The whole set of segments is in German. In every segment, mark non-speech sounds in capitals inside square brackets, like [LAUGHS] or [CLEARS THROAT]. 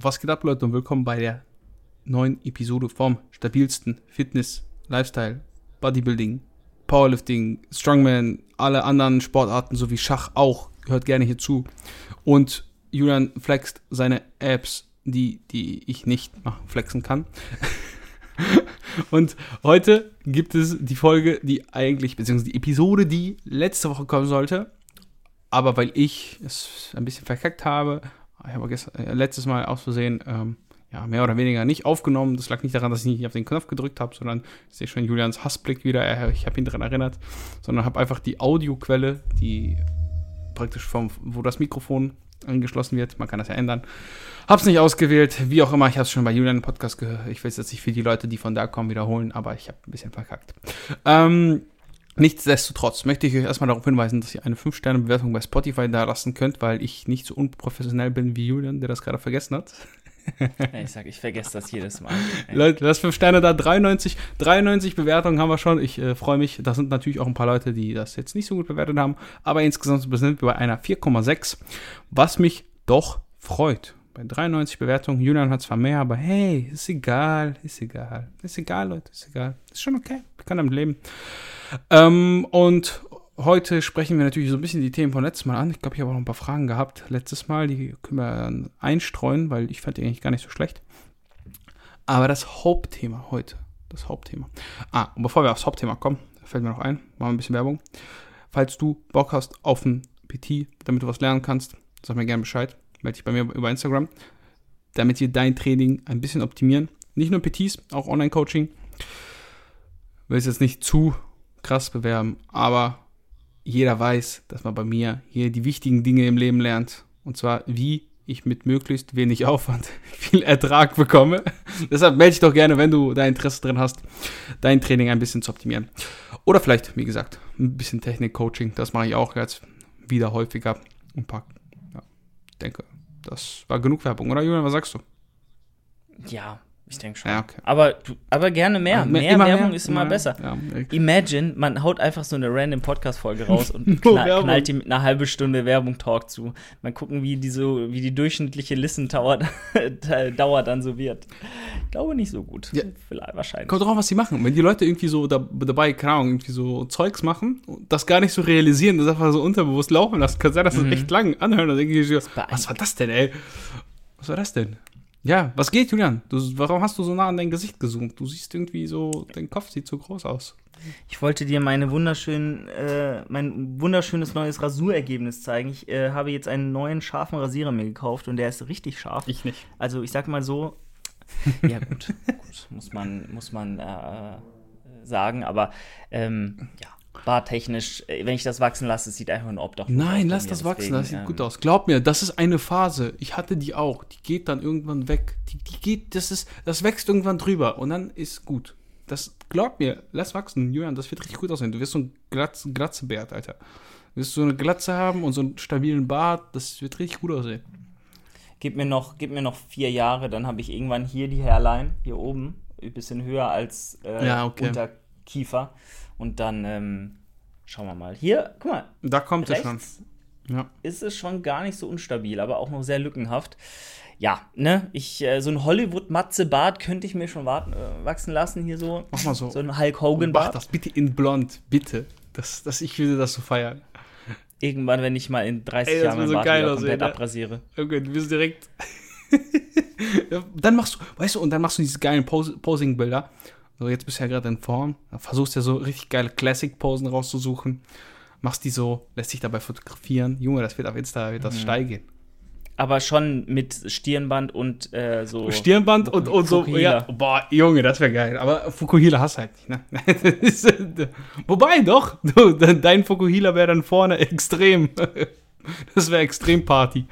Was geht ab, Leute, und willkommen bei der neuen Episode vom stabilsten Fitness, Lifestyle, Bodybuilding, Powerlifting, Strongman, alle anderen Sportarten sowie Schach auch. Hört gerne hier zu. Und Julian flext seine Apps, die, die ich nicht flexen kann. [LAUGHS] Und heute gibt es die Folge, die eigentlich, beziehungsweise die Episode, die letzte Woche kommen sollte. Aber weil ich es ein bisschen verkackt habe, ich habe gestern, äh, letztes Mal aus Versehen ähm, ja, mehr oder weniger nicht aufgenommen. Das lag nicht daran, dass ich nicht auf den Knopf gedrückt habe, sondern ich sehe schon Julians Hassblick wieder. Ich habe ihn daran erinnert, sondern habe einfach die Audioquelle, die praktisch vom, wo das Mikrofon angeschlossen wird. Man kann das ja ändern. Hab's nicht ausgewählt, wie auch immer. Ich habe es schon bei Julian im Podcast gehört. Ich will es jetzt nicht für die Leute, die von da kommen, wiederholen, aber ich habe ein bisschen verkackt. Ähm, Nichtsdestotrotz möchte ich euch erstmal darauf hinweisen, dass ihr eine 5-Sterne-Bewertung bei Spotify da lassen könnt, weil ich nicht so unprofessionell bin wie Julian, der das gerade vergessen hat. [LAUGHS] ich sag, ich vergesse das jedes Mal. [LAUGHS] Leute, das 5 Sterne da, 93, 93 Bewertungen haben wir schon. Ich äh, freue mich. Da sind natürlich auch ein paar Leute, die das jetzt nicht so gut bewertet haben. Aber insgesamt sind wir bei einer 4,6, was mich doch freut. Bei 93 Bewertungen. Julian hat zwar mehr, aber hey, ist egal, ist egal. Ist egal, Leute, ist egal. Ist schon okay. Ich kann damit leben. Ähm, und heute sprechen wir natürlich so ein bisschen die Themen von letztes Mal an. Ich glaube, ich habe auch noch ein paar Fragen gehabt letztes Mal. Die können wir einstreuen, weil ich fand die eigentlich gar nicht so schlecht. Aber das Hauptthema heute, das Hauptthema. Ah, und bevor wir aufs Hauptthema kommen, fällt mir noch ein, machen wir ein bisschen Werbung. Falls du Bock hast auf ein PT, damit du was lernen kannst, sag mir gerne Bescheid. Melde dich bei mir über Instagram, damit wir dein Training ein bisschen optimieren. Nicht nur PTs, auch Online-Coaching. Will es jetzt nicht zu krass bewerben, aber jeder weiß, dass man bei mir hier die wichtigen Dinge im Leben lernt. Und zwar, wie ich mit möglichst wenig Aufwand [LAUGHS] viel Ertrag bekomme. [LAUGHS] Deshalb melde dich doch gerne, wenn du da Interesse drin hast, dein Training ein bisschen zu optimieren. Oder vielleicht, wie gesagt, ein bisschen Technik-Coaching. Das mache ich auch jetzt wieder häufiger. Ein paar, denke, das war genug Werbung, oder Julian? Was sagst du? Ja, ich denke schon. Ja, okay. aber, aber gerne mehr. Mehr, mehr Werbung mehr, ist immer, immer besser. Ja, Imagine, man haut einfach so eine random Podcast-Folge raus [LAUGHS] und knall, knallt die mit einer halben Stunde Werbung-Talk zu. Mal gucken, wie die, so, wie die durchschnittliche Listen-Dauer [LAUGHS] dann so wird. Ich glaube nicht so gut. Ja. Vielleicht, wahrscheinlich. Kommt drauf, was sie machen. Wenn die Leute irgendwie so da, dabei, keine Ahnung, irgendwie so Zeugs machen und das gar nicht so realisieren, das einfach so unterbewusst laufen lassen, kann sein, dass das mhm. echt lang anhören. Dann denke ich, was war das denn, ey? Was war das denn? Ja, was geht, Julian? Du, warum hast du so nah an dein Gesicht gezoomt? Du siehst irgendwie so, dein Kopf sieht so groß aus. Ich wollte dir meine wunderschön, äh, mein wunderschönes neues Rasurergebnis zeigen. Ich äh, habe jetzt einen neuen scharfen Rasierer mir gekauft und der ist richtig scharf. Ich nicht. Also ich sag mal so, [LAUGHS] ja gut, gut muss man, muss man äh, sagen, aber ähm, ja, bartechnisch, äh, wenn ich das wachsen lasse, sieht einfach nur obdachlos Nein, lass das wachsen, das sieht ähm, gut aus. Glaub mir, das ist eine Phase. Ich hatte die auch. Die geht dann irgendwann weg. Die, die geht, das ist, das wächst irgendwann drüber und dann ist gut. Das, glaub mir, lass wachsen, Julian, das wird richtig gut aussehen. Du wirst so ein Glatz, Glatzebärt, Alter. Du wirst so eine Glatze haben und so einen stabilen Bart, das wird richtig gut aussehen. Gib mir noch, gib mir noch vier Jahre, dann habe ich irgendwann hier die Hairline, hier oben, ein bisschen höher als äh, ja, okay. Unterkiefer. Und dann ähm, schauen wir mal. Hier, guck mal. Da kommt es schon. Ja. Ist es schon gar nicht so unstabil, aber auch noch sehr lückenhaft. Ja, ne, ich, äh, so ein Hollywood-Matze-Bart könnte ich mir schon warten, äh, wachsen lassen, hier so. Mach mal so. So ein Hulk Hogan-Bart. Mach das bitte in blond, bitte. Das, das, ich würde das so feiern. Irgendwann, wenn ich mal in 30 Ey, Jahren mein so Bart wieder komplett ne? abrasiere. Okay, du bist direkt. [LAUGHS] dann machst du, weißt du, und dann machst du diese geilen Pos Posing-Bilder so, jetzt bist du ja gerade in Form. Versuchst ja so richtig geile Classic-Posen rauszusuchen. Machst die so, lässt dich dabei fotografieren. Junge, das wird auf Insta wird das mhm. steigen. Aber schon mit Stirnband und äh, so. Stirnband und, und so. Ja, boah, Junge, das wäre geil. Aber Fukuhila hast du halt nicht, ne? [LAUGHS] Wobei, doch. Du, dein Fukuhila wäre dann vorne extrem. [LAUGHS] Das wäre extrem Party.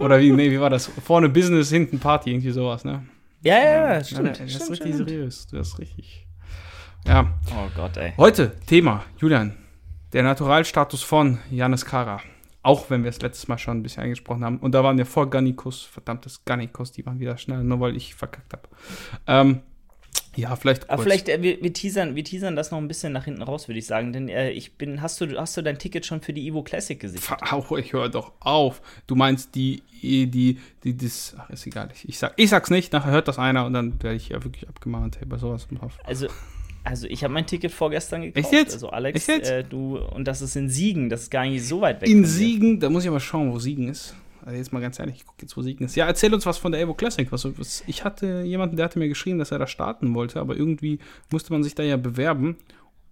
Oder wie, nee, wie war das? Vorne Business, hinten Party, irgendwie sowas, ne? Ja, ja, ja, stimmt. Ja, das ist richtig stimmt. seriös. Du hast richtig. Ja. Oh Gott, ey. Heute Thema, Julian. Der Naturalstatus von Janis Kara. Auch wenn wir es letztes Mal schon ein bisschen angesprochen haben. Und da waren wir vor Gannikus, verdammtes Gannikus, die waren wieder schnell, nur weil ich verkackt habe. Ähm, Ja, vielleicht kurz. Aber vielleicht, äh, wir, wir, teasern, wir teasern das noch ein bisschen nach hinten raus, würde ich sagen. Denn äh, ich bin, hast du, hast du dein Ticket schon für die Evo Classic gesichert? Auch, ich höre doch auf. Du meinst die, die, die, das, ach, ist egal. Ich, ich, sag, ich sag's nicht, nachher hört das einer und dann werde ich ja wirklich abgemahnt, hey, bei sowas Haus. Also, also ich habe mein Ticket vorgestern gekauft. Echt jetzt? Also Alex, Echt jetzt? Äh, du, und das ist in Siegen, das ist gar nicht so weit weg. In Siegen, da muss ich mal schauen, wo Siegen ist. Also jetzt mal ganz ehrlich, ich gucke jetzt, wo Siegen ist. Ja, erzähl uns was von der Evo Classic. Was, was, ich hatte jemanden, der hatte mir geschrieben, dass er da starten wollte, aber irgendwie musste man sich da ja bewerben.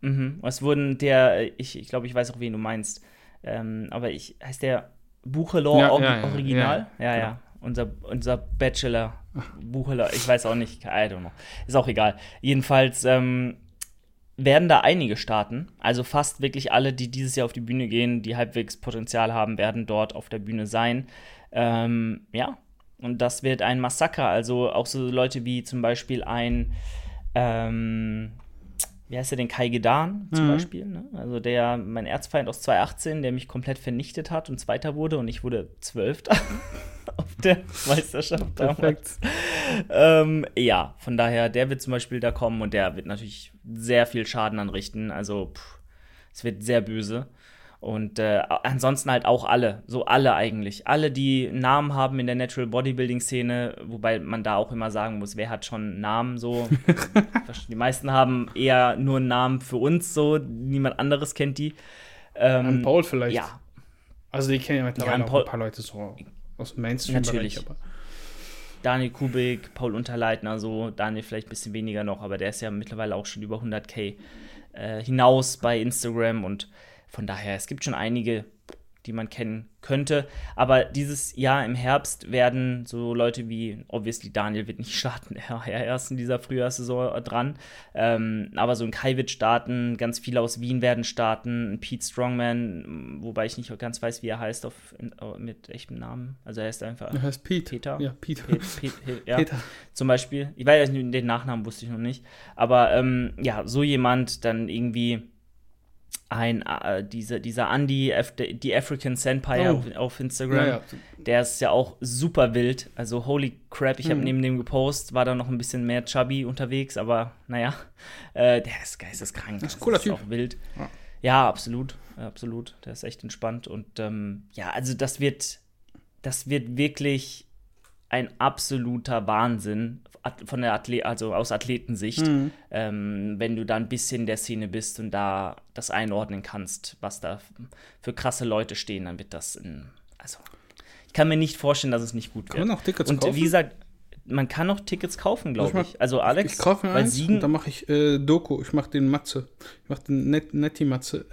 Mhm. Es wurden der, ich, ich glaube, ich weiß auch, wen du meinst. Ähm, aber ich, heißt der Buchelor ja, ja, Original? Ja, ja. ja. Unser, unser Bachelor Bucheler, ich weiß auch nicht, I don't know. Ist auch egal. Jedenfalls ähm, werden da einige starten. Also fast wirklich alle, die dieses Jahr auf die Bühne gehen, die halbwegs Potenzial haben, werden dort auf der Bühne sein. Ähm, ja, und das wird ein Massaker. Also auch so Leute wie zum Beispiel ein, ähm, wie heißt der denn, Kai Gedan zum mhm. Beispiel. Ne? Also der, mein Erzfeind aus 2018, der mich komplett vernichtet hat und Zweiter wurde und ich wurde Zwölfter [LAUGHS] auf der Meisterschaft damals. Ähm, ja, von daher, der wird zum Beispiel da kommen und der wird natürlich sehr viel Schaden anrichten. Also, pff, es wird sehr böse. Und äh, ansonsten halt auch alle, so alle eigentlich. Alle, die Namen haben in der Natural Bodybuilding Szene, wobei man da auch immer sagen muss, wer hat schon Namen so. [LAUGHS] die meisten haben eher nur einen Namen für uns so, niemand anderes kennt die. Ähm, An Paul vielleicht. Ja. Also die kennen ja mittlerweile ja, auch ein paar Leute so aus dem Mainstream-Bereich. Daniel Kubik, Paul Unterleitner, so Daniel vielleicht ein bisschen weniger noch, aber der ist ja mittlerweile auch schon über 100k äh, hinaus bei Instagram und von daher, es gibt schon einige, die man kennen könnte. Aber dieses Jahr im Herbst werden so Leute wie, obviously Daniel wird nicht [LAUGHS] starten, er, er erst in dieser Frühjahrssaison dran. Ähm, aber so ein Kai wird starten, ganz viele aus Wien werden starten, ein Pete Strongman, wobei ich nicht ganz weiß, wie er heißt auf, mit echtem Namen. Also er heißt einfach. Er heißt Pete. Peter. Ja, Peter. Pete, Pete, Pete, [LAUGHS] ja. Peter. Zum Beispiel. Ich weiß den Nachnamen wusste ich noch nicht. Aber ähm, ja, so jemand dann irgendwie ein äh, diese, dieser Andy, die African Senpai oh. auf, auf, Instagram, ja, ja. der ist ja auch super wild. Also holy crap, ich mhm. habe neben dem gepostet, war da noch ein bisschen mehr chubby unterwegs, aber naja, äh, der ist geisteskrank. Das ist ein cooler das ist Typ. auch wild. Ja. ja, absolut, absolut. Der ist echt entspannt und ähm, ja, also das wird, das wird wirklich ein absoluter Wahnsinn von der Athlet, also aus Athletensicht, mhm. ähm, wenn du da ein bisschen in der Szene bist und da das einordnen kannst, was da für krasse Leute stehen, dann wird das in, also ich kann mir nicht vorstellen, dass es nicht gut wird. Kann man auch Tickets und kaufen? wie gesagt, man kann auch Tickets kaufen, glaube ich. Also Alex, ich kaufe mir eins Siegen, und dann mache ich äh, Doku. Ich mache den Matze. Ich mache den Net Netti Matze.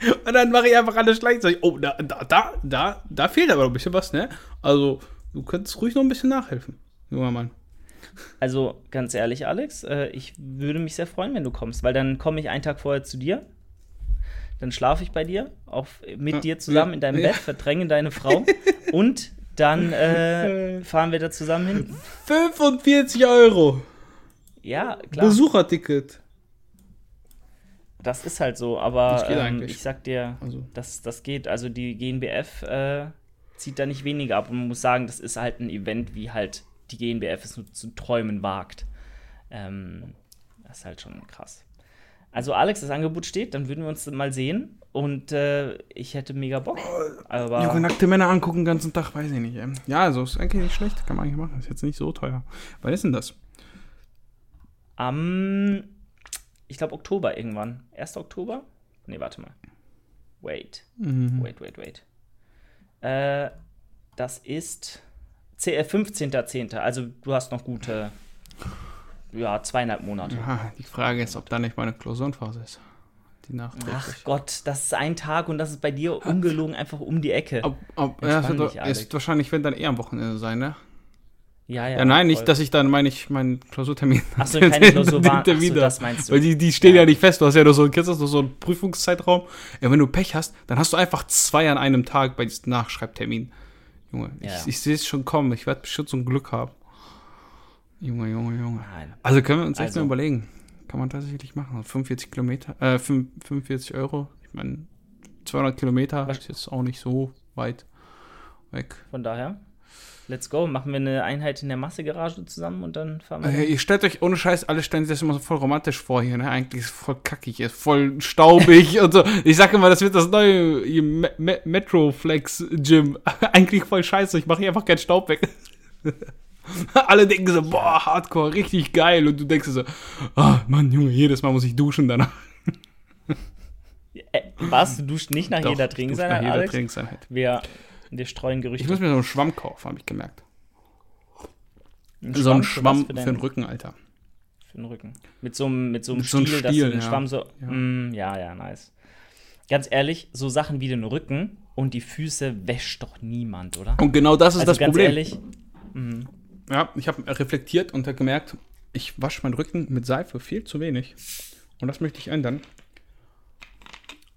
[LAUGHS] und dann mache ich einfach alles gleichzeitig. Oh, da, da, da, da, da fehlt aber noch ein bisschen was, ne? Also Du könntest ruhig noch ein bisschen nachhelfen, junger Mann. Also ganz ehrlich, Alex, äh, ich würde mich sehr freuen, wenn du kommst, weil dann komme ich einen Tag vorher zu dir. Dann schlafe ich bei dir, auf, mit ja, dir zusammen in deinem ja. Bett, verdränge deine Frau [LAUGHS] und dann äh, fahren wir da zusammen hin. 45 Euro. Ja, klar. Besucherticket. Das ist halt so, aber ähm, ich sag dir, also. das, das geht. Also die GNBF äh, zieht da nicht weniger ab. Und man muss sagen, das ist halt ein Event, wie halt die GNBF es nur zu träumen wagt. Ähm, das ist halt schon krass. Also, Alex, das Angebot steht, dann würden wir uns mal sehen. Und äh, ich hätte mega Bock. Aber Junge, nackte Männer angucken den ganzen Tag, weiß ich nicht. Ey. Ja, also ist eigentlich nicht schlecht, kann man eigentlich machen. Ist jetzt nicht so teuer. Wann ist denn das? Am, ich glaube, Oktober irgendwann. 1. Oktober? Nee, warte mal. Wait. Mhm. Wait, wait, wait. Äh, das ist 15.10. Äh, also du hast noch gute ja, zweieinhalb Monate. Ja, die Frage ist, ob da nicht meine Klausurenphase ist. Die Ach Gott, das ist ein Tag und das ist bei dir ungelogen einfach um die Ecke. Ob, ob, ja, wird, ist wahrscheinlich, wenn dann eher am Wochenende sein, ne? Ja, ja. ja nein, nicht, dass ich dann meine ich meinen Klausurtermin. Achso, [LAUGHS] keine Klausur war. Achso, das meinst du. Weil die, die stehen ja. ja. nicht fest. Du hast ja nur so, kennst du so einen Prüfungszeitraum. Ja, wenn du Pech hast, dann hast du einfach zwei an einem Tag bei diesem Nachschreibtermin. Junge, ja. ich, ich sehe es schon kommen. Ich werde bestimmt so ein Glück haben. Junge, Junge, Junge. Nein. Also können wir uns echt also. mal überlegen. Kann man tatsächlich machen. 45 Kilometer, äh, 45 Euro. Ich meine, 200 Kilometer ist jetzt auch nicht so weit weg. Von daher? Let's go. Machen wir eine Einheit in der Massegarage zusammen und dann fahren wir. Äh, ihr stellt euch ohne Scheiß, alle stellen sich das immer so voll romantisch vor hier, ne? Eigentlich ist es voll kackig, ist voll staubig [LAUGHS] und so. Ich sage immer, das wird das neue Me Me Metroflex Gym. [LAUGHS] Eigentlich voll scheiße, ich mache hier einfach keinen Staub weg. [LAUGHS] alle denken so, boah, Hardcore, richtig geil. Und du denkst so, oh Mann, Junge, jedes Mal muss ich duschen danach. Äh, was? Du duschst nicht nach Doch, jeder Trainingseinheit? Nach jeder Alex? Trainingseinheit. Wir, wir streuen Gerüchte. Ich muss mir so einen Schwamm kaufen, habe ich gemerkt. Ein so ein Schwamm für, für, den Rücken, Alter. Für den Rücken. Mit so einem, mit so einem Stiel, so Stiel, dass du den ja. Schwamm so. Ja. Mm, ja, ja, nice. Ganz ehrlich, so Sachen wie den Rücken und die Füße wäscht doch niemand, oder? Und genau das ist also das ganz Problem. Ehrlich, mm. Ja, ich habe reflektiert und habe gemerkt, ich wasche meinen Rücken mit Seife viel zu wenig. Und das möchte ich ändern.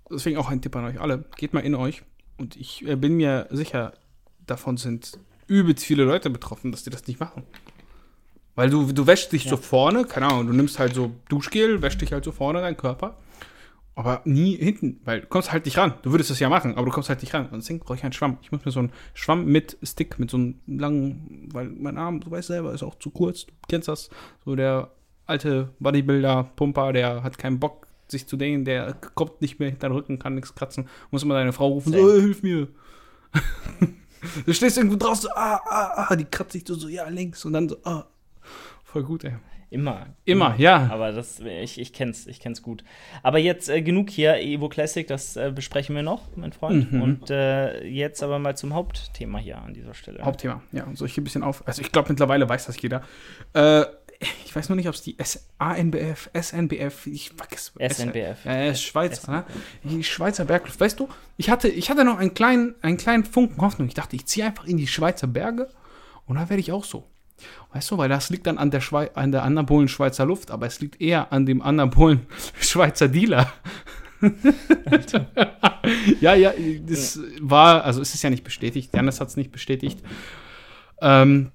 Deswegen auch ein Tipp an euch alle. Geht mal in euch. Und ich äh, bin mir sicher, davon sind übelst viele Leute betroffen, dass die das nicht machen. Weil du, du wäschst dich ja. so vorne, keine Ahnung, du nimmst halt so Duschgel, wäschst dich halt so vorne deinen Körper. Aber nie hinten, weil du kommst halt nicht ran. Du würdest es ja machen, aber du kommst halt nicht ran. Und deswegen brauche ich einen Schwamm. Ich muss mir so einen Schwamm mit Stick, mit so einem langen, weil mein Arm, du weißt selber, ist auch zu kurz. Du kennst das. So der alte Bodybuilder, Pumper, der hat keinen Bock, sich zu dehnen, der kommt nicht mehr hinter den Rücken, kann nichts kratzen. Muss immer deine Frau rufen, so, hilf mir. [LAUGHS] du stehst irgendwo draußen, ah, ah, ah, die kratzt sich so, so, ja, links. Und dann so, ah. Voll gut, ey. Immer. Immer, ja. Aber das, ich, ich kenn's, ich kenn's gut. Aber jetzt äh, genug hier, Evo Classic, das äh, besprechen wir noch, mein Freund. Mhm. Und äh, jetzt aber mal zum Hauptthema hier an dieser Stelle. Hauptthema, ja. Soll ich hier ein bisschen auf. Also ich glaube, mittlerweile weiß das jeder. Äh, ich weiß noch nicht, ob es die S ANBF, SNBF, ich vergesse. SNBF. Ja, äh, Schweizer, ne? Die Schweizer Bergluft. Weißt du, ich hatte, ich hatte noch einen kleinen, einen kleinen Funken Hoffnung. Ich dachte, ich ziehe einfach in die Schweizer Berge und dann werde ich auch so. Weißt du, weil das liegt dann an der, Schwei an der anabolen Schweizer Luft, aber es liegt eher an dem anabolen [LAUGHS] Schweizer Dealer. [LAUGHS] ja, ja, das war, also es ist ja nicht bestätigt. Janis hat es nicht bestätigt. Ähm,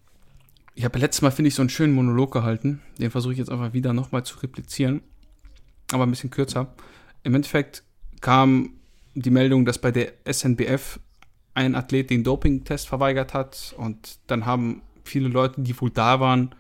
ich habe letztes Mal, finde ich, so einen schönen Monolog gehalten. Den versuche ich jetzt einfach wieder nochmal zu replizieren. Aber ein bisschen kürzer. Im Endeffekt kam die Meldung, dass bei der SNBF ein Athlet den Doping-Test verweigert hat. Und dann haben viele Leute, die wohl da waren,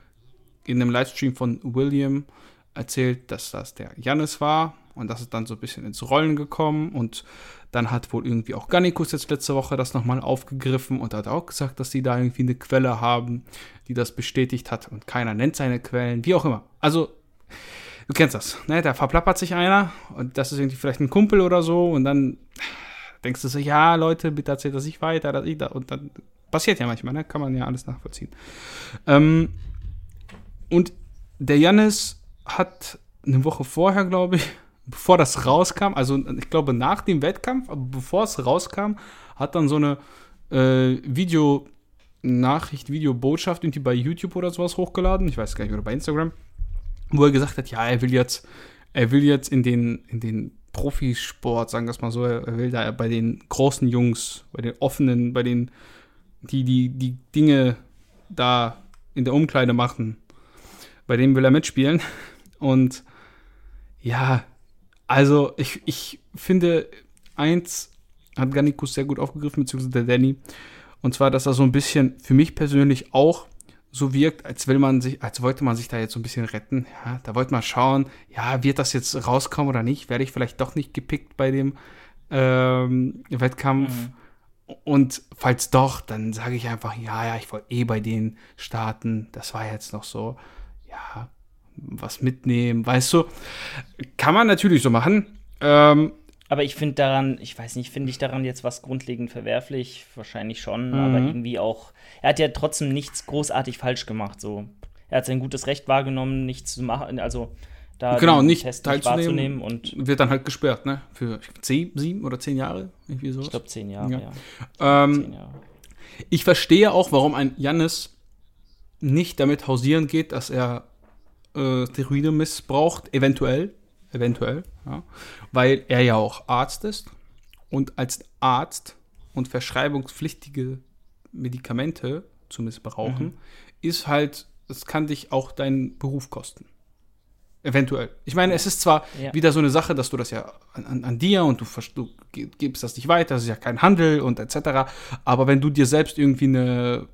in einem Livestream von William erzählt, dass das der Jannis war. Und das ist dann so ein bisschen ins Rollen gekommen. Und dann hat wohl irgendwie auch Gannikus jetzt letzte Woche das nochmal aufgegriffen und hat auch gesagt, dass sie da irgendwie eine Quelle haben, die das bestätigt hat. Und keiner nennt seine Quellen, wie auch immer. Also, du kennst das, ne? Da verplappert sich einer und das ist irgendwie vielleicht ein Kumpel oder so. Und dann denkst du so, ja, Leute, bitte erzählt das nicht weiter, dass ich da. Und dann passiert ja manchmal, ne? Kann man ja alles nachvollziehen. Ähm, und der Jannis hat eine Woche vorher, glaube ich, bevor das rauskam, also ich glaube nach dem Wettkampf, aber bevor es rauskam, hat dann so eine äh, Video-Nachricht, Videobotschaft irgendwie bei YouTube oder sowas hochgeladen, ich weiß gar nicht, oder bei Instagram, wo er gesagt hat, ja, er will jetzt, er will jetzt in den, in den Profisport, sagen wir es mal so, er will da bei den großen Jungs, bei den offenen, bei den, die, die, die Dinge da in der Umkleide machen, bei denen will er mitspielen. Und ja, also, ich, ich finde, eins hat Gannikus sehr gut aufgegriffen, beziehungsweise der Danny. Und zwar, dass er so ein bisschen für mich persönlich auch so wirkt, als will man sich, als wollte man sich da jetzt so ein bisschen retten. Ja, da wollte man schauen, ja, wird das jetzt rauskommen oder nicht? Werde ich vielleicht doch nicht gepickt bei dem ähm, Wettkampf? Mhm. Und falls doch, dann sage ich einfach, ja, ja, ich wollte eh bei denen starten. Das war jetzt noch so, ja, was mitnehmen, weißt du? Kann man natürlich so machen. Ähm, aber ich finde daran, ich weiß nicht, finde ich daran jetzt was grundlegend verwerflich? Wahrscheinlich schon, mhm. aber irgendwie auch. Er hat ja trotzdem nichts großartig falsch gemacht. So, er hat sein gutes Recht wahrgenommen, nichts zu machen, also da genau, nicht Test teilzunehmen nicht und wird dann halt gesperrt, ne? Für zehn, sieben oder zehn Jahre, irgendwie so. Ich glaube zehn Jahre, ja. ja. Ähm, zehn Jahre. Ich verstehe auch, warum ein Jannis nicht damit hausieren geht, dass er äh, Steroide missbraucht, eventuell, eventuell, ja, weil er ja auch Arzt ist und als Arzt und verschreibungspflichtige Medikamente zu missbrauchen, mhm. ist halt, das kann dich auch deinen Beruf kosten. Eventuell. Ich meine, es ist zwar ja. wieder so eine Sache, dass du das ja an, an, an dir und du, du, gibst das nicht weiter, das ist ja kein Handel und etc. Aber wenn du dir selbst irgendwie eine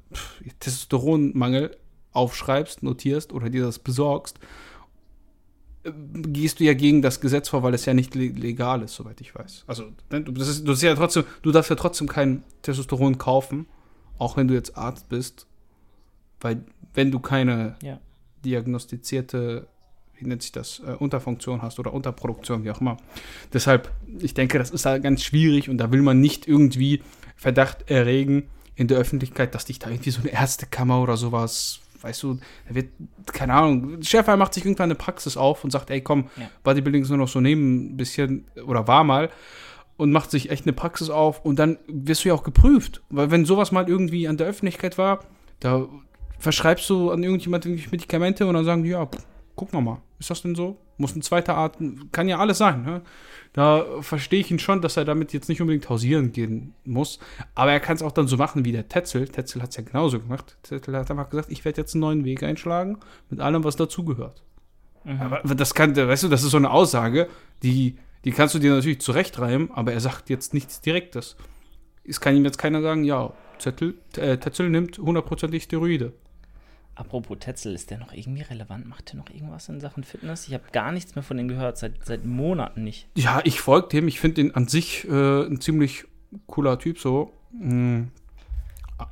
Testosteronmangel aufschreibst, notierst oder dir das besorgst, gehst du ja gegen das Gesetz vor, weil es ja nicht legal ist, soweit ich weiß. Also, ne, das ist, das ist ja trotzdem, du darfst ja trotzdem kein Testosteron kaufen, auch wenn du jetzt Arzt bist, weil wenn du keine ja. diagnostizierte wie nennt sich das, äh, Unterfunktion hast oder Unterproduktion, wie auch immer. Deshalb, ich denke, das ist halt ganz schwierig und da will man nicht irgendwie Verdacht erregen in der Öffentlichkeit, dass dich da irgendwie so eine Ärztekammer oder sowas, weißt du, da wird, keine Ahnung, Schäfer macht sich irgendwann eine Praxis auf und sagt, ey komm, ja. Bodybuilding ist nur noch so neben ein bisschen, oder war mal, und macht sich echt eine Praxis auf und dann wirst du ja auch geprüft. Weil wenn sowas mal irgendwie an der Öffentlichkeit war, da verschreibst du an irgendjemand Medikamente und dann sagen die, ja, gucken wir mal. Ist das denn so? Muss ein zweiter Art, kann ja alles sein. Ne? Da verstehe ich ihn schon, dass er damit jetzt nicht unbedingt hausieren gehen muss. Aber er kann es auch dann so machen wie der Tetzel. Tetzel hat es ja genauso gemacht. Tetzel hat einfach gesagt, ich werde jetzt einen neuen Weg einschlagen mit allem, was dazugehört. Mhm. Aber das kann, weißt du, das ist so eine Aussage, die, die kannst du dir natürlich zurechtreimen, aber er sagt jetzt nichts Direktes. Es kann ihm jetzt keiner sagen, ja, Zettel, äh, Tetzel nimmt hundertprozentig Steroide. Apropos Tetzel, ist der noch irgendwie relevant? Macht der noch irgendwas in Sachen Fitness? Ich habe gar nichts mehr von dem gehört, seit, seit Monaten nicht. Ja, ich folge dem. Ich finde ihn an sich äh, ein ziemlich cooler Typ so. Mhm.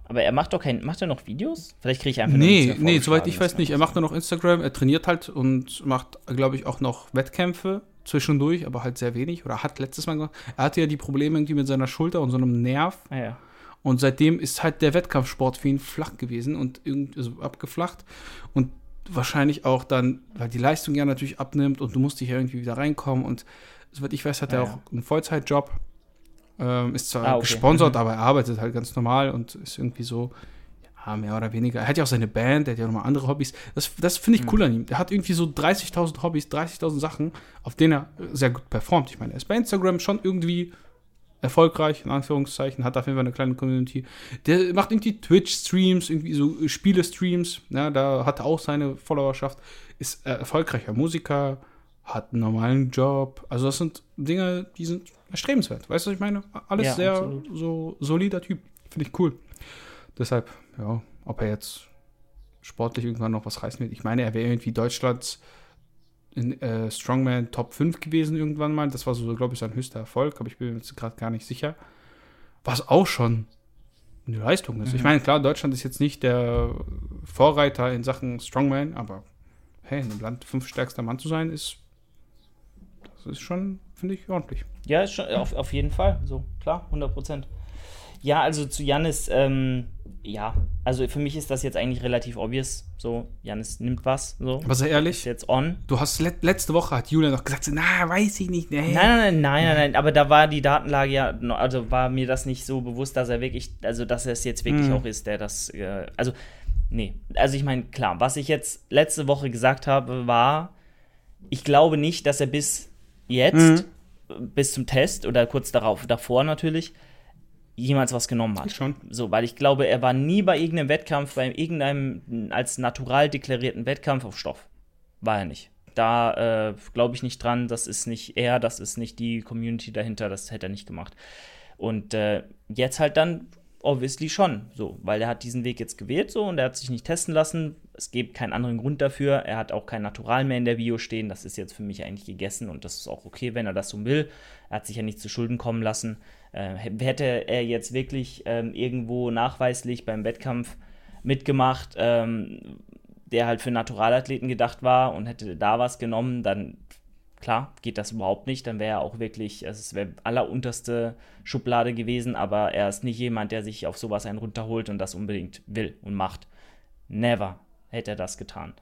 Aber er macht doch kein, macht er noch Videos? Vielleicht kriege ich einfach Nee, nee, soweit ich weiß nicht. Er macht nur noch Instagram, er trainiert halt und macht, glaube ich, auch noch Wettkämpfe zwischendurch, aber halt sehr wenig. Oder hat letztes Mal gemacht. Er hatte ja die Probleme irgendwie mit seiner Schulter und so einem Nerv. Ah, ja. Und seitdem ist halt der Wettkampfsport für ihn flach gewesen und irgendwie also abgeflacht. Und wahrscheinlich auch dann, weil die Leistung ja natürlich abnimmt und du musst dich ja irgendwie wieder reinkommen. Und soweit ich weiß, hat er ja, auch einen Vollzeitjob. Ähm, ist zwar ah, okay. gesponsert, mhm. aber er arbeitet halt ganz normal und ist irgendwie so, ja, mehr oder weniger. Er hat ja auch seine Band, er hat ja nochmal andere Hobbys. Das, das finde ich mhm. cool an ihm. Er hat irgendwie so 30.000 Hobbys, 30.000 Sachen, auf denen er sehr gut performt. Ich meine, er ist bei Instagram schon irgendwie erfolgreich, in Anführungszeichen, hat auf jeden Fall eine kleine Community. Der macht irgendwie Twitch-Streams, irgendwie so Spiele-Streams, ja, da hat er auch seine Followerschaft, ist erfolgreicher Musiker, hat einen normalen Job. Also das sind Dinge, die sind erstrebenswert. Weißt du, was ich meine? Alles ja, sehr absolut. so solider Typ. Finde ich cool. Deshalb, ja, ob er jetzt sportlich irgendwann noch was reißen wird. Ich meine, er wäre irgendwie Deutschlands in äh, Strongman Top 5 gewesen irgendwann mal. Das war so, glaube ich, sein höchster Erfolg, aber ich bin mir jetzt gerade gar nicht sicher. Was auch schon eine Leistung ist. Mhm. Ich meine, klar, Deutschland ist jetzt nicht der Vorreiter in Sachen Strongman, aber hey, in einem Land fünftstärkster Mann zu sein, ist das ist schon, finde ich, ordentlich. Ja, ist schon, auf, auf jeden Fall. So, klar, 100 Prozent. Ja, also zu Janis, ähm, ja, also für mich ist das jetzt eigentlich relativ obvious. So, Janis nimmt was. So. Aber sei ehrlich, ist jetzt on. Du hast le letzte Woche hat Julia noch gesagt, na, weiß ich nicht. Nee. Nein, nein, nein, nein, nein, nein, aber da war die Datenlage ja, also war mir das nicht so bewusst, dass er wirklich, also dass er es jetzt wirklich mhm. auch ist, der das, äh, also, nee. Also ich meine, klar, was ich jetzt letzte Woche gesagt habe, war, ich glaube nicht, dass er bis jetzt, mhm. bis zum Test oder kurz darauf, davor natürlich, jemals was genommen hat. Schon. So, weil ich glaube, er war nie bei irgendeinem Wettkampf, bei irgendeinem als natural deklarierten Wettkampf auf Stoff. War er nicht. Da äh, glaube ich nicht dran, das ist nicht er, das ist nicht die Community dahinter, das hätte er nicht gemacht. Und äh, jetzt halt dann obviously schon so, weil er hat diesen Weg jetzt gewählt so und er hat sich nicht testen lassen. Es gibt keinen anderen Grund dafür. Er hat auch kein Natural mehr in der Bio stehen. Das ist jetzt für mich eigentlich gegessen und das ist auch okay, wenn er das so will. Er hat sich ja nicht zu Schulden kommen lassen. Äh, hätte er jetzt wirklich ähm, irgendwo nachweislich beim Wettkampf mitgemacht, ähm, der halt für Naturalathleten gedacht war und hätte da was genommen, dann klar, geht das überhaupt nicht. Dann wäre er auch wirklich, also es wäre allerunterste Schublade gewesen, aber er ist nicht jemand, der sich auf sowas einen runterholt und das unbedingt will und macht. Never hätte er das getan.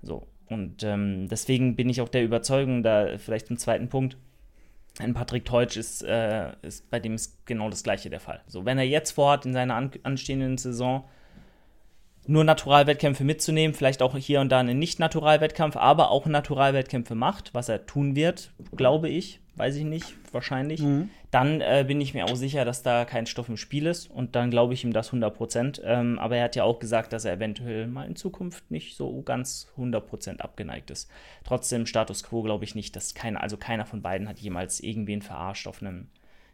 So. Und ähm, deswegen bin ich auch der Überzeugung, da vielleicht zum zweiten Punkt, ein Patrick Teutsch ist, äh, ist, bei dem ist genau das gleiche der Fall. So, wenn er jetzt vorhat, in seiner an, anstehenden Saison nur Naturalwettkämpfe mitzunehmen, vielleicht auch hier und da einen Nicht-Naturalwettkampf, aber auch Naturalwettkämpfe macht, was er tun wird, glaube ich, weiß ich nicht, wahrscheinlich, mhm. Dann äh, bin ich mir auch sicher, dass da kein Stoff im Spiel ist und dann glaube ich ihm das 100%. Ähm, aber er hat ja auch gesagt, dass er eventuell mal in Zukunft nicht so ganz 100% abgeneigt ist. Trotzdem Status Quo glaube ich nicht, dass keiner, also keiner von beiden hat jemals irgendwen verarscht auf einem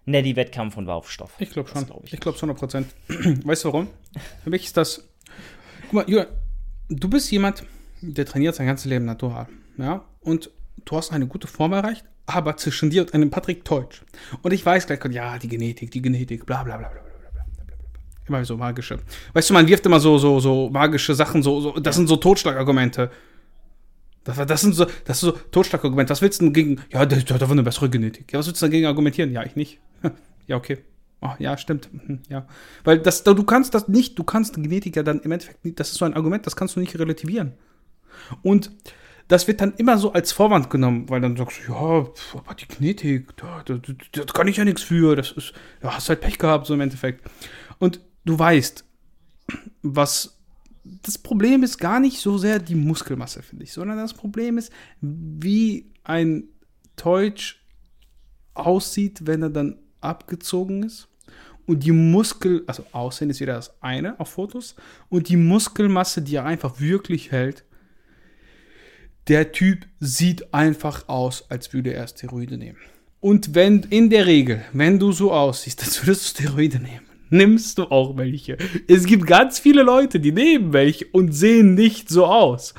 Neddy-Wettkampf und war auf Stoff. Ich glaube schon. Glaub ich ich glaube 100%. [CLEARS THROAT] weißt du warum? Für mich ist das. Guck mal, Julian, du bist jemand, der trainiert sein ganzes Leben natural. Ja? Und du hast eine gute Form erreicht, aber zwischen dir und einem Patrick Teutsch. Und ich weiß gleich, ja, die Genetik, die Genetik, bla bla bla bla. Immer so magische. Weißt du, man wirft immer so, so, so magische Sachen, so, so das sind so Totschlagargumente. Das, das, sind so, das ist so Totschlagargumente. Was willst du denn gegen, ja, der, der hat eine bessere Genetik. Ja, was willst du dagegen argumentieren? Ja, ich nicht. [LAUGHS] ja, okay. Oh, ja, stimmt. Mhm, ja. Weil das, du kannst das nicht, du kannst Genetik ja dann im Endeffekt nicht, das ist so ein Argument, das kannst du nicht relativieren. Und das wird dann immer so als Vorwand genommen, weil dann sagst du, ja, aber die Genetik, da, da, da, kann ich ja nichts für, das ist, ja, hast halt Pech gehabt, so im Endeffekt. Und du weißt, was das Problem ist gar nicht so sehr die Muskelmasse, finde ich, sondern das Problem ist, wie ein Deutsch aussieht, wenn er dann abgezogen ist. Und die Muskel, also Aussehen ist wieder das eine auf Fotos. Und die Muskelmasse, die er einfach wirklich hält, der Typ sieht einfach aus, als würde er Steroide nehmen. Und wenn, in der Regel, wenn du so aussiehst, als würdest du Steroide nehmen, nimmst du auch welche. Es gibt ganz viele Leute, die nehmen welche und sehen nicht so aus.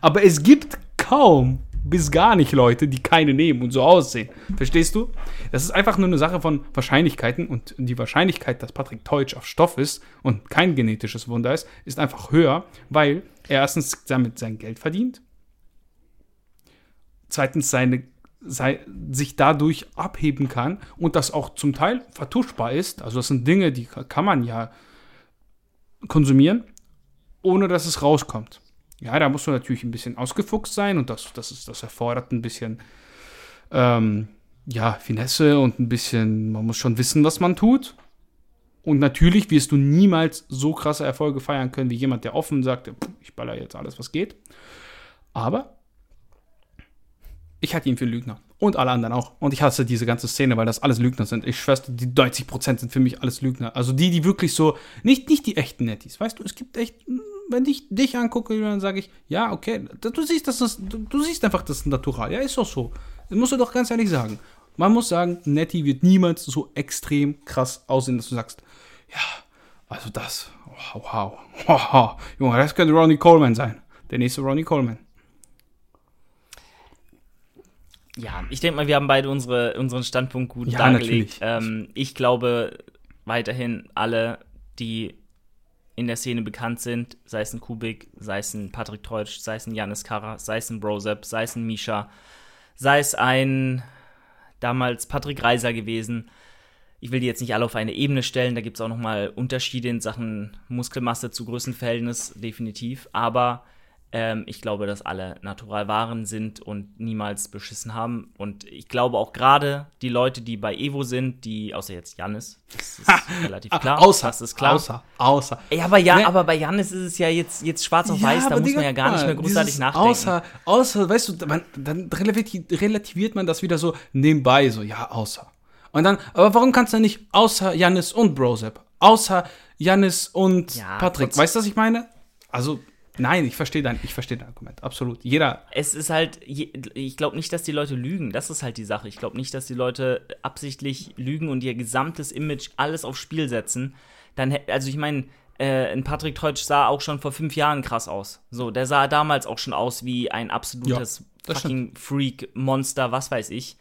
Aber es gibt kaum bis gar nicht Leute, die keine nehmen und so aussehen. Verstehst du? Das ist einfach nur eine Sache von Wahrscheinlichkeiten und die Wahrscheinlichkeit, dass Patrick Teutsch auf Stoff ist und kein genetisches Wunder ist, ist einfach höher, weil er erstens damit sein Geld verdient zweitens seine, sei, sich dadurch abheben kann und das auch zum Teil vertuschbar ist. Also das sind Dinge, die kann man ja konsumieren, ohne dass es rauskommt. Ja, da musst du natürlich ein bisschen ausgefuchst sein und das, das, ist, das erfordert ein bisschen ähm, ja, Finesse und ein bisschen, man muss schon wissen, was man tut. Und natürlich wirst du niemals so krasse Erfolge feiern können wie jemand, der offen sagt, ich baller jetzt alles, was geht. Aber ich halte ihn für Lügner. Und alle anderen auch. Und ich hasse diese ganze Szene, weil das alles Lügner sind. Ich schwör's, die 90% sind für mich alles Lügner. Also die, die wirklich so, nicht, nicht die echten Netties. Weißt du, es gibt echt, wenn ich dich angucke, dann sage ich, ja, okay, du siehst, das, du, du siehst einfach das Natural. Ja, ist doch so. Das musst du doch ganz ehrlich sagen. Man muss sagen, Nettie wird niemals so extrem krass aussehen, dass du sagst, ja, also das, wow, wow, [LAUGHS] wow, Junge, das könnte Ronnie Coleman sein. Der nächste Ronnie Coleman. Ja, ich denke mal, wir haben beide unsere, unseren Standpunkt gut ja, dargelegt. Ähm, ich glaube weiterhin alle, die in der Szene bekannt sind, sei es ein Kubik, sei es ein Patrick Teutsch, sei es ein Janis Kara, sei es ein Brosep, sei es ein Misha, sei es ein damals Patrick Reiser gewesen. Ich will die jetzt nicht alle auf eine Ebene stellen, da gibt es auch nochmal Unterschiede in Sachen Muskelmasse zu Größenverhältnis, definitiv. Aber ähm, ich glaube, dass alle natural waren sind und niemals beschissen haben. Und ich glaube auch gerade die Leute, die bei Evo sind, die, außer jetzt Jannis, das ist relativ klar. Außer, das ist klar. Außer, außer. Ja, aber ja, ne? aber bei Jannis ist es ja jetzt, jetzt schwarz auf ja, weiß, da muss man ja gar nicht mehr großartig nachdenken. Außer, außer, weißt du, man, dann relativiert man das wieder so nebenbei, so, ja, außer. Und dann, aber warum kannst du nicht außer Jannis und Brosep? Außer Jannis und ja, Patrick. Weißt du, was ich meine? Also, Nein, ich verstehe dein, ich verstehe dein Argument. Absolut. Jeder. Es ist halt, ich glaube nicht, dass die Leute lügen. Das ist halt die Sache. Ich glaube nicht, dass die Leute absichtlich lügen und ihr gesamtes Image alles aufs Spiel setzen. Dann, also ich meine, äh, ein Patrick Teutsch sah auch schon vor fünf Jahren krass aus. So, der sah damals auch schon aus wie ein absolutes ja, fucking Freak, Monster, was weiß ich.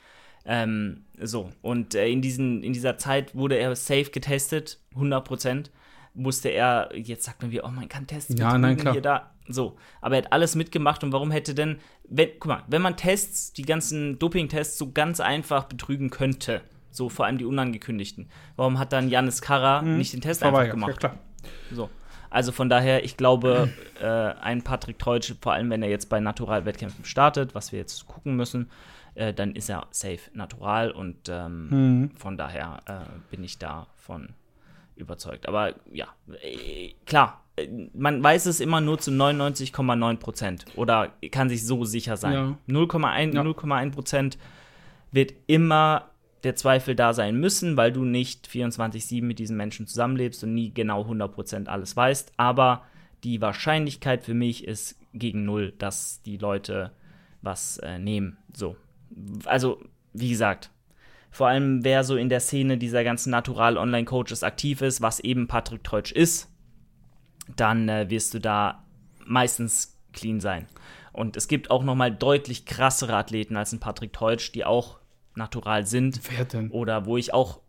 Ähm, so, und äh, in, diesen, in dieser Zeit wurde er safe getestet, 100 Prozent musste er, jetzt sagt man wie, oh, man kann testen. Ja, nein, klar. Hier, da. So, aber er hat alles mitgemacht und warum hätte denn, wenn, guck mal, wenn man Tests, die ganzen Doping-Tests so ganz einfach betrügen könnte, so vor allem die unangekündigten, warum hat dann Janis Kara mhm. nicht den Test einfach gemacht? Ja, klar. So. Also von daher, ich glaube, äh, ein Patrick Teutsch, vor allem wenn er jetzt bei Natural-Wettkämpfen startet, was wir jetzt gucken müssen, äh, dann ist er safe natural und ähm, mhm. von daher äh, bin ich da von überzeugt. Aber ja, äh, klar, man weiß es immer nur zu 99,9 Prozent oder kann sich so sicher sein. Ja. 0,1 ja. 0,1 Prozent wird immer der Zweifel da sein müssen, weil du nicht 24-7 mit diesen Menschen zusammenlebst und nie genau 100% alles weißt. Aber die Wahrscheinlichkeit für mich ist gegen null, dass die Leute was äh, nehmen. So. Also, wie gesagt, vor allem wer so in der Szene dieser ganzen Natural-Online-Coaches aktiv ist, was eben Patrick Teutsch ist, dann äh, wirst du da meistens clean sein. Und es gibt auch noch mal deutlich krassere Athleten als ein Patrick Teutsch, die auch natural sind. Wer denn? Oder wo ich auch,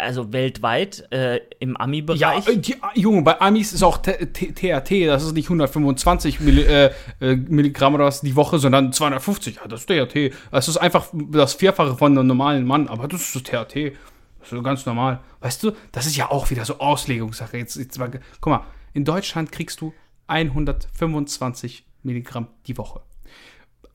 also weltweit äh, im Ami-Bereich. Ja, äh, die, Junge, bei Amis ist auch TRT, das ist nicht 125 Milli, äh, äh, Milligramm oder was die Woche, sondern 250. Ja, das ist TRT. Das ist einfach das Vierfache von einem normalen Mann, aber das ist so TRT. Das ist ganz normal. Weißt du, das ist ja auch wieder so Auslegungssache. Jetzt, jetzt mal, guck mal, in Deutschland kriegst du 125 Milligramm die Woche.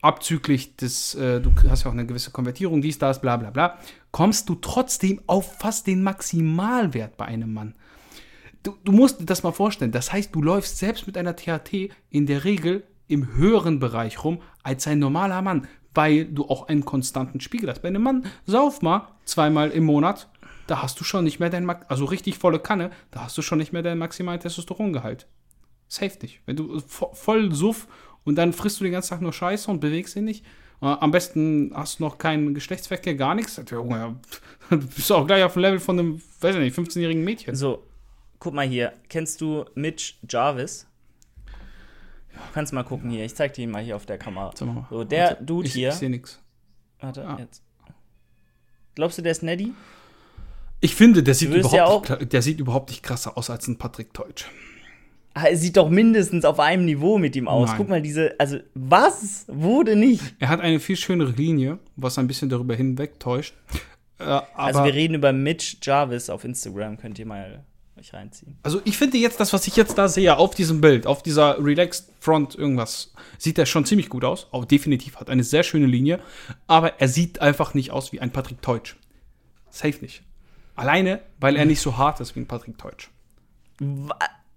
Abzüglich des, äh, du hast ja auch eine gewisse Konvertierung, dies, das, bla bla bla, kommst du trotzdem auf fast den Maximalwert bei einem Mann. Du, du musst dir das mal vorstellen. Das heißt, du läufst selbst mit einer THT in der Regel im höheren Bereich rum als ein normaler Mann, weil du auch einen konstanten Spiegel hast. Bei einem Mann, sauf mal zweimal im Monat, da hast du schon nicht mehr dein, also richtig volle Kanne, da hast du schon nicht mehr deinen maximalen Testosterongehalt. Safe nicht. Wenn du voll Suff und dann frisst du den ganzen Tag nur Scheiße und bewegst ihn nicht. Äh, am besten hast du noch keinen Geschlechtsverkehr, gar nichts. [LAUGHS] Du bist auch gleich auf dem Level von einem, weiß ich nicht, 15-jährigen Mädchen. So, guck mal hier. Kennst du Mitch Jarvis? Ja. Kannst mal gucken hier. Ich zeig dir ihn mal hier auf der Kamera. So, der Warte, Dude ich, hier. Ich sehe nichts. Warte, ah. jetzt. Glaubst du, der ist Neddy? Ich finde, der sieht, überhaupt ja nicht, der sieht überhaupt nicht krasser aus als ein Patrick Teutsch. Ah, sieht doch mindestens auf einem Niveau mit ihm aus. Nein. Guck mal, diese, also was wurde nicht? Er hat eine viel schönere Linie, was ein bisschen darüber hinweg täuscht. Äh, also wir reden über Mitch Jarvis auf Instagram, könnt ihr mal euch reinziehen. Also ich finde jetzt, das, was ich jetzt da sehe, auf diesem Bild, auf dieser Relaxed Front irgendwas, sieht er schon ziemlich gut aus. Auch definitiv hat eine sehr schöne Linie. Aber er sieht einfach nicht aus wie ein Patrick Teutsch. Safe nicht. Alleine, weil er nicht so hart ist wie ein Patrick Teutsch.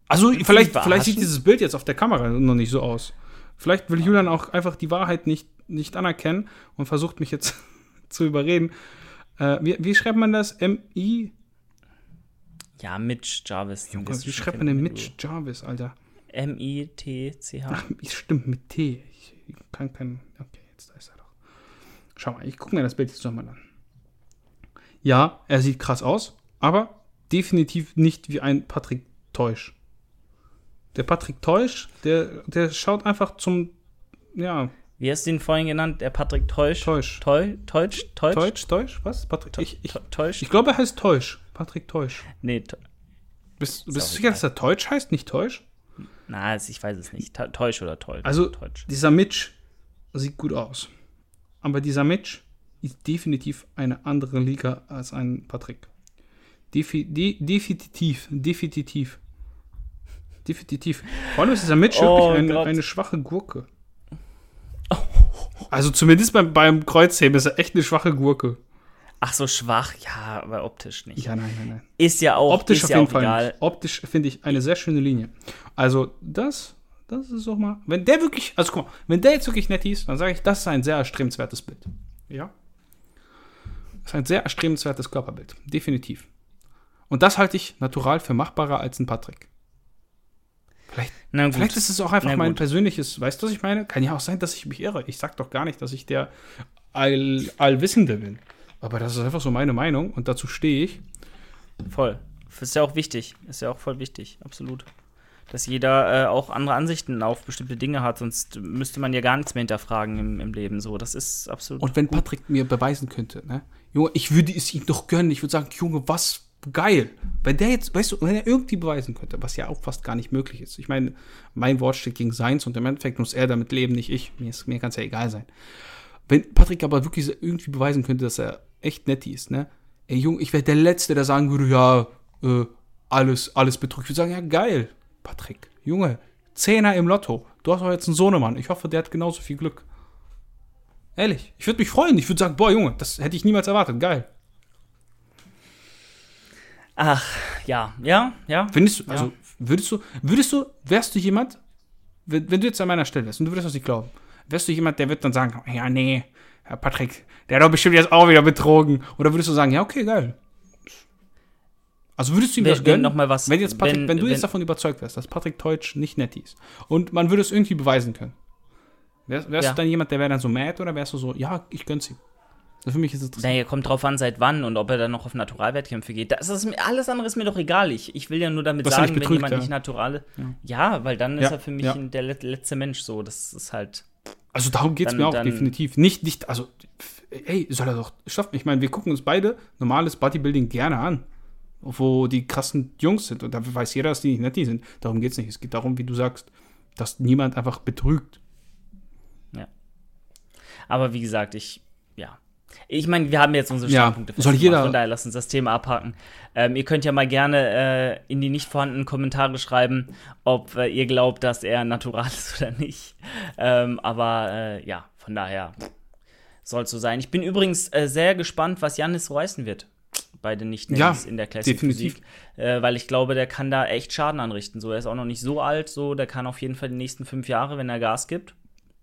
Also vielleicht, vielleicht sieht dieses Bild jetzt auf der Kamera noch nicht so aus. Vielleicht will Julian auch einfach die Wahrheit nicht, nicht anerkennen und versucht mich jetzt [LAUGHS] zu überreden. Äh, wie, wie, schreibt man das? M-I? Ja, Mitch Jarvis. Junge, wie schreibt man denn Mitch Jarvis, Alter? M-I-T-C-H. Stimmt, mit T. Ich kann kein. Okay, jetzt da ist er doch. Schau mal, ich gucke mir das Bild jetzt nochmal an. Ja, er sieht krass aus, aber definitiv nicht wie ein Patrick Täusch. Der Patrick Teusch, der, der schaut einfach zum, ja. Wie hast du ihn vorhin genannt? Der Patrick Teusch? Teusch. Teu, Teusch? Teusch? Teusch? Teusch? Was? Patrick? Ich, ich, Teusch? Ich glaube, er heißt Teusch. Patrick Teusch. Nee. Bist, bist du sicher, dass er Teusch heißt, nicht Teusch? Na, ich weiß es nicht. Teusch oder Teusch? Also, Teusch. dieser Mitch sieht gut aus. Aber dieser Mitch ist definitiv eine andere Liga als ein Patrick. Defi, de, definitiv, definitiv. Definitiv. Vor allem ist dieser Mitch oh, wirklich eine, eine, schwache Gurke. Also zumindest beim, beim Kreuzheben ist er echt eine schwache Gurke. Ach so, schwach, ja, aber optisch nicht. Ja, nein, nein, nein. Ist ja auch, optisch auf ja jeden Fall egal. Nicht. Optisch finde ich eine sehr schöne Linie. Also, das, das ist auch mal. Wenn der wirklich, also guck mal, wenn der jetzt wirklich nett hieß, dann sage ich, das ist ein sehr erstrebenswertes Bild. Ja. Das ist ein sehr erstrebenswertes Körperbild. Definitiv. Und das halte ich natural für machbarer als ein Patrick. Vielleicht, vielleicht ist es auch einfach mein persönliches, weißt du, was ich meine? Kann ja auch sein, dass ich mich irre. Ich sag doch gar nicht, dass ich der All Allwissende bin. Aber das ist einfach so meine Meinung und dazu stehe ich. Voll. Ist ja auch wichtig. Ist ja auch voll wichtig. Absolut. Dass jeder äh, auch andere Ansichten auf bestimmte Dinge hat, sonst müsste man ja gar nichts mehr hinterfragen im, im Leben. So, das ist absolut. Und wenn gut. Patrick mir beweisen könnte, ne? Junge, ich würde es ihm doch gönnen. Ich würde sagen, Junge, was geil. Wenn der jetzt, weißt du, wenn er irgendwie beweisen könnte, was ja auch fast gar nicht möglich ist. Ich meine, mein Wort steht gegen seins und im Endeffekt muss er damit leben, nicht ich. Mir, mir kann es ja egal sein. Wenn Patrick aber wirklich irgendwie beweisen könnte, dass er echt nett ist, ne? Ey, Junge, ich wäre der Letzte, der sagen würde, ja, äh, alles, alles Betrug. Ich würde sagen, ja, geil, Patrick. Junge, Zehner im Lotto. Du hast doch jetzt einen Sohnemann. Ich hoffe, der hat genauso viel Glück. Ehrlich, ich würde mich freuen. Ich würde sagen, boah, Junge, das hätte ich niemals erwartet. Geil. Ach, ja, ja, ja. Findest du, also ja. würdest du, würdest du, wärst du jemand, wenn, wenn, du jetzt an meiner Stelle wärst und du würdest das nicht glauben, wärst du jemand, der wird dann sagen, ja, nee, Herr Patrick, der hat doch bestimmt jetzt auch wieder betrogen. Oder würdest du sagen, ja, okay, geil. Also würdest du ihm Wenn- das gönnen? wenn noch mal was- wenn, jetzt Patrick, wenn, wenn- du wenn- jetzt davon überzeugt wärst, dass Patrick Teutsch nicht nett ist und man würde es irgendwie beweisen können, wärst, wärst Ja. du dann jemand, der wäre dann so mad oder wärst du so, ja, ich gönn's ihm? Das für mich ist interessant. Naja, kommt drauf an, seit wann und ob er dann noch auf Naturalwettkämpfe geht. Das ist mir, alles andere ist mir doch egal. Ich, ich will ja nur damit er sagen, nicht wenn betrügt, jemand ja. nicht natural. Ja. weil dann ist Ja, er für mich ja. der let- letzte Mensch so. Das ist halt. Also darum geht's Dann- mir auch dann- definitiv. Nicht, nicht, also, ey, soll er doch schaffen. Ich meine, wir gucken uns beide normales Bodybuilding gerne an, wo die krassen Jungs sind. Und da weiß jeder, dass die nicht nett sind. Darum geht's nicht. Es geht darum, wie du sagst, dass niemand einfach betrügt. Aber wie gesagt, ich, ja. Ich meine, wir haben jetzt unsere Ja, Standpunkte soll festgemacht, jeder- Von daher lasst uns das Thema abhaken. Ähm, ihr könnt ja mal gerne äh, in die nicht vorhandenen Kommentare schreiben, ob äh, ihr glaubt, dass er natural [LAUGHS] ist oder nicht. Ähm, aber äh, ja, von daher soll es so sein. Ich bin übrigens äh, sehr gespannt, was Janis reißen wird bei den nicht Ja, in der Classic definitiv. Physik, äh, weil ich glaube, der kann da echt Schaden anrichten. So, er ist auch noch nicht so alt, so der kann auf jeden Fall die nächsten fünf Jahre, wenn er Gas gibt,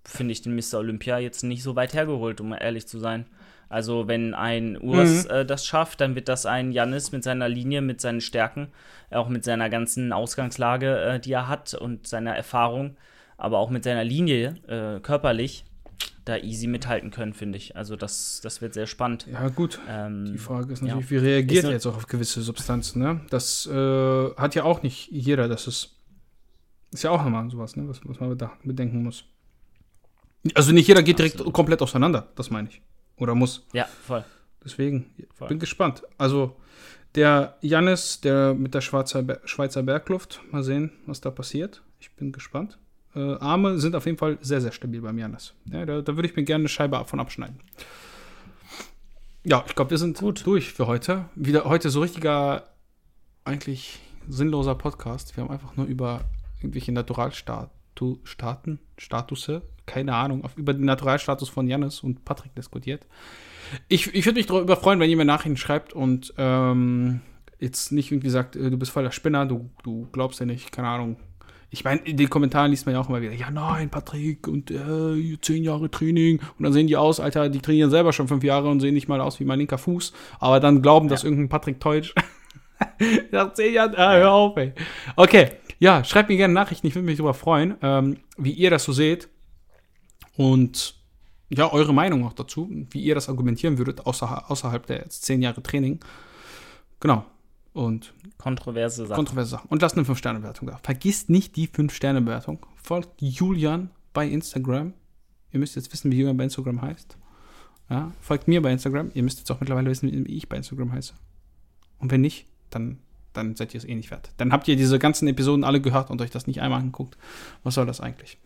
finde ich den Mr. Olympia jetzt nicht so weit hergeholt, um ehrlich zu sein. Also wenn ein Urs Mhm. äh, das schafft, dann wird das ein Janis mit seiner Linie, mit seinen Stärken, auch mit seiner ganzen Ausgangslage, äh, die er hat und seiner Erfahrung, aber auch mit seiner Linie äh, körperlich, da easy mithalten können, finde ich. Also das, das wird sehr spannend. Ja, gut. Ähm, Die Frage ist ja. natürlich, wie reagiert er jetzt auch auf gewisse Substanzen, ne? Das äh, hat ja auch nicht jeder. Das ist, ist ja auch nochmal sowas, ne? Was, was man bedenken muss. Also nicht jeder geht direkt Absolut. komplett auseinander, das meine ich. Oder muss. ja, voll. Deswegen, Voll. bin gespannt. Also, der Jannis, der mit der Schweizer, Schweizer Bergluft, mal sehen, was da passiert. Ich bin gespannt. Äh, Arme sind auf jeden Fall sehr, sehr stabil beim Jannis. Ja, da, da würde ich mir gerne eine Scheibe davon abschneiden. Ja, ich glaube, wir sind Gut. durch für heute. Wieder heute so richtiger, eigentlich sinnloser Podcast. Wir haben einfach nur über irgendwelche Naturalstaaten, Statusse, keine Ahnung, auf, über den Naturalstatus von Jannis und Patrick diskutiert. Ich, ich würde mich darüber freuen, wenn jemand Nachrichten schreibt und ähm, jetzt nicht irgendwie sagt, äh, du bist voller Spinner, du, du glaubst ja nicht, keine Ahnung. Ich meine, in den Kommentaren liest man ja auch immer wieder, ja nein, Patrick, und äh, zehn Jahre Training. Und dann sehen die aus, Alter, die trainieren selber schon fünf Jahre und sehen nicht mal aus wie mein linker Fuß. Aber dann glauben, dass irgendein Patrick Teutsch [LAUGHS] nach zehn Jahren, ah, hör auf, ey. Okay, ja, schreibt mir gerne Nachrichten, ich würde mich darüber freuen, ähm, wie ihr das so seht. Und ja, eure Meinung auch dazu, wie ihr das argumentieren würdet, außer, außerhalb der jetzt zehn Jahre Training. Genau. Und Kontroverse Sache. kontroverse Sachen. Und lasst eine 5-Sterne-Bewertung da. Vergisst nicht die 5-Sterne-Bewertung. Folgt Julian bei Instagram. Ihr müsst jetzt wissen, wie Julian bei Instagram heißt. Ja, folgt mir bei Instagram. Ihr müsst jetzt auch mittlerweile wissen, wie ich bei Instagram heiße. Und wenn nicht, dann, dann seid ihr es eh nicht wert. Dann habt ihr diese ganzen Episoden alle gehört und euch das nicht einmal angeguckt. Was soll das eigentlich?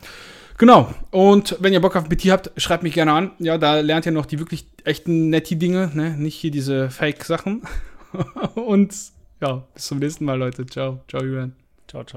Genau. Und wenn ihr Bock auf PT habt, schreibt mich gerne an. Ja, da lernt ihr noch die wirklich echten netti Dinge, ne? Nicht hier diese Fake-Sachen. [LAUGHS] und ja, bis zum nächsten Mal, Leute. Ciao. Ciao, Julian. Ciao, ciao.